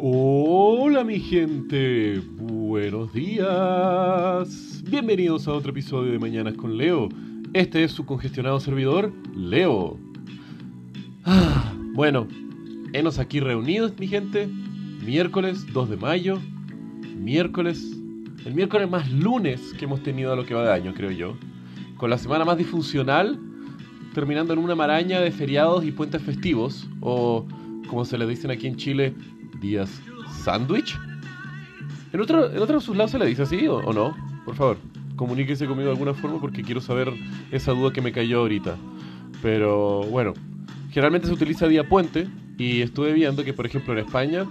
Hola mi gente, buenos días. Bienvenidos a otro episodio de Mañanas con Leo. Este es su congestionado servidor, Leo. Ah, bueno, enos aquí reunidos mi gente. Miércoles 2 de mayo. Miércoles, el miércoles más lunes que hemos tenido a lo que va de año, creo yo. Con la semana más disfuncional, terminando en una maraña de feriados y puentes festivos, o como se le dicen aquí en Chile, días sándwich. ¿En otro, ¿En otro de lados se le dice así o, o no? Por favor, comuníquese conmigo de alguna forma porque quiero saber esa duda que me cayó ahorita. Pero bueno, generalmente se utiliza día puente y estuve viendo que, por ejemplo, en España,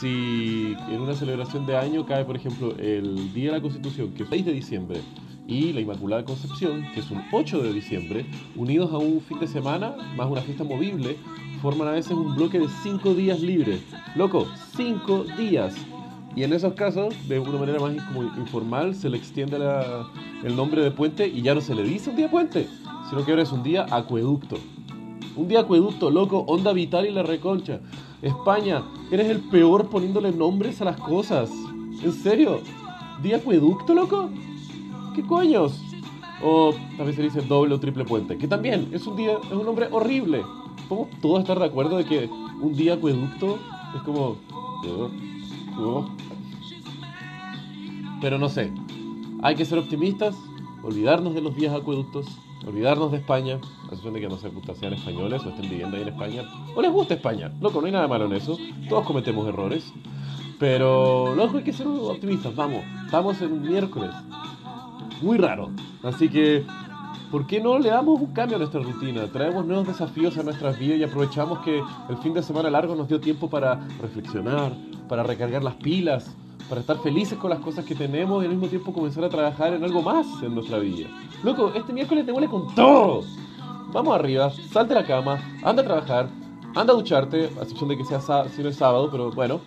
si en una celebración de año cae, por ejemplo, el Día de la Constitución, que es 6 de diciembre, y la Inmaculada Concepción, que es un 8 de diciembre, unidos a un fin de semana, más una fiesta movible, forman a veces un bloque de 5 días libres. Loco, 5 días. Y en esos casos, de una manera más informal, se le extiende el nombre de puente y ya no se le dice un día puente, sino que ahora es un día acueducto. Un día acueducto, loco, onda vital y la reconcha. España, eres el peor poniéndole nombres a las cosas. ¿En serio? ¿Día acueducto, loco? ¿Qué coños? O también se dice doble o triple puente, que también es un día, es un nombre horrible. ¿Podemos todos estar de acuerdo de que un día acueducto es como... Pero no sé, hay que ser optimistas, olvidarnos de los días acueductos, olvidarnos de España, a excepción de que no se gusta sean españoles o estén viviendo ahí en España, o les gusta España, loco, no hay nada malo en eso, todos cometemos errores, pero loco, hay que ser optimistas, vamos, estamos en un miércoles, muy raro, así que, ¿por qué no le damos un cambio a nuestra rutina? Traemos nuevos desafíos a nuestras vidas y aprovechamos que el fin de semana largo nos dio tiempo para reflexionar, para recargar las pilas, para estar felices con las cosas que tenemos y al mismo tiempo comenzar a trabajar en algo más en nuestra vida. Loco, este miércoles te huele con todo. Vamos arriba, salte de la cama, anda a trabajar, anda a ducharte, a excepción de que sea si no es sábado, pero bueno.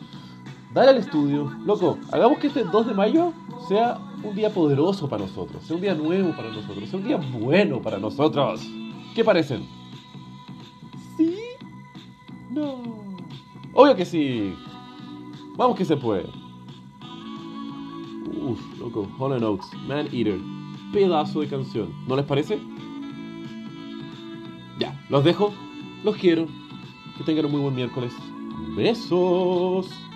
Dale al estudio. Loco, hagamos que este 2 de mayo sea un día poderoso para nosotros, un día nuevo para nosotros, un día bueno para nosotros. ¿Qué parecen? ¿Sí? No. Obvio que sí. Vamos que se puede. Uf, loco, Hollow Notes, Man Eater. Pedazo de canción. ¿No les parece? Ya, los dejo. Los quiero. Que tengan un muy buen miércoles. Besos.